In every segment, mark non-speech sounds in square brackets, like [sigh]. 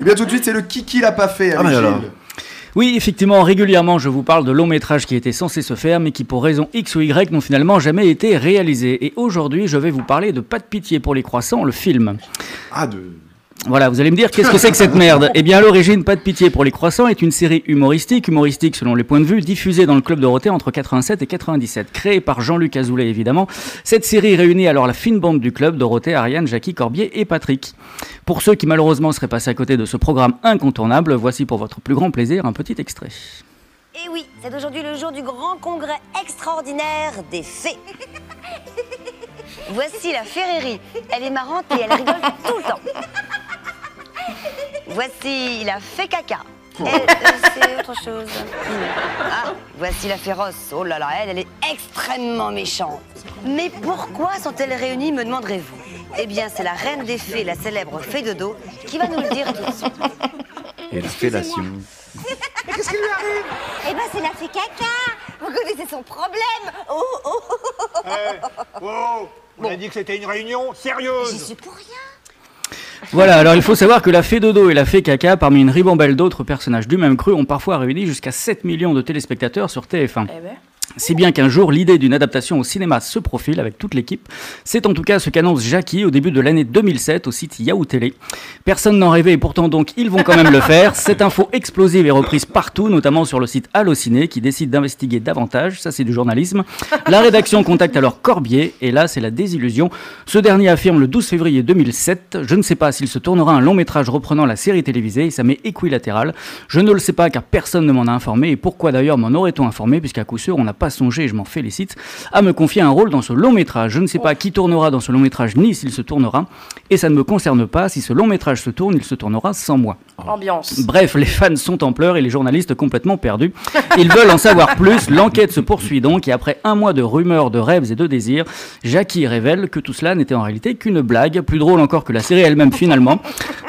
Et bien tout de suite, c'est le Kiki l'a pas fait Ah, avec. Gilles. Oui, effectivement, régulièrement, je vous parle de longs métrages qui étaient censés se faire, mais qui pour raison X ou Y n'ont finalement jamais été réalisés. Et aujourd'hui, je vais vous parler de Pas de pitié pour les croissants, le film. Ah, de... Voilà, vous allez me dire, qu'est-ce que c'est que cette merde? Eh bien, à l'origine, Pas de pitié pour les croissants est une série humoristique, humoristique selon les points de vue, diffusée dans le Club Dorothée entre 87 et 97. Créée par Jean-Luc Azoulay, évidemment, cette série réunit alors la fine bande du Club, Dorothée, Ariane, Jackie, Corbier et Patrick. Pour ceux qui malheureusement seraient passés à côté de ce programme incontournable, voici pour votre plus grand plaisir un petit extrait. Et oui, c'est aujourd'hui le jour du grand congrès extraordinaire des fées. Voici la Ferrerie. Elle est marrante et elle rigole tout le temps. Voici la fée caca. Elle, euh, c'est autre chose. [laughs] Ah, voici la féroce. Oh là là, elle, elle est extrêmement méchante. Mais pourquoi sont-elles réunies, me demanderez-vous? Eh bien, c'est la reine des fées, la célèbre fée de dos, qui va nous le dire tout de suite. Et la fellation. Eh ben, c'est la fée caca Vous connaissez son problème Oh, oh, oh, oh. Eh, wow, on a dit que c'était une réunion J'y sérieuse. suis pour rien Voilà, alors il faut savoir que la fée Dodo et la fée Caca, parmi une ribambelle d'autres personnages du même cru, ont parfois réuni jusqu'à 7 millions de téléspectateurs sur TF1. Si bien qu'un jour, l'idée d'une adaptation au cinéma se profile avec toute l'équipe. C'est en tout cas ce qu'annonce Jackie au début de l'année 2007 au site Yahoo Télé. Personne n'en rêvait et pourtant donc ils vont quand même le faire. Cette info explosive est reprise partout, notamment sur le site Allociné qui décide d'investiguer davantage. Ça c'est du journalisme. La rédaction contacte alors Corbier et là c'est la désillusion. Ce dernier affirme le 12 février 2007 Je ne sais pas s'il se tournera un long métrage reprenant la série télévisée et ça m'est équilatéral. Je ne le sais pas car personne ne m'en a informé et pourquoi d'ailleurs m'en aurait-on informé puisqu'à coup sûr on n'a pas songé, et je m'en félicite, à me confier un rôle dans ce long métrage. Je ne sais pas qui tournera dans ce long métrage ni s'il se tournera et ça ne me concerne pas. Si ce long métrage se tourne, il se tournera sans moi. Ambiance. Bref, les fans sont en pleurs et les journalistes complètement perdus. Ils veulent en savoir plus. [laughs] L'enquête se poursuit donc et après un mois de rumeurs, de rêves et de désirs, Jackie révèle que tout cela n'était en réalité qu'une blague, plus drôle encore que la série elle-même finalement.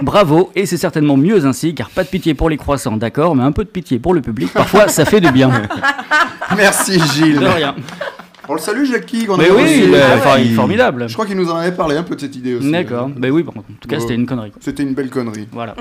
Bravo, et c'est certainement mieux ainsi car pas de pitié pour les croissants, d'accord, mais un peu de pitié pour le public, parfois ça fait du bien. [laughs] Merci Gilles. De rien. On le salue Jackie. qu'on Mais a oui, reçu. il est, Ah enfin, ouais. il est formidable. Je crois qu'il nous en avait parlé un peu de cette idée aussi. D'accord, ben oui, bon, en tout cas c'était une connerie. C'était une belle connerie. Voilà.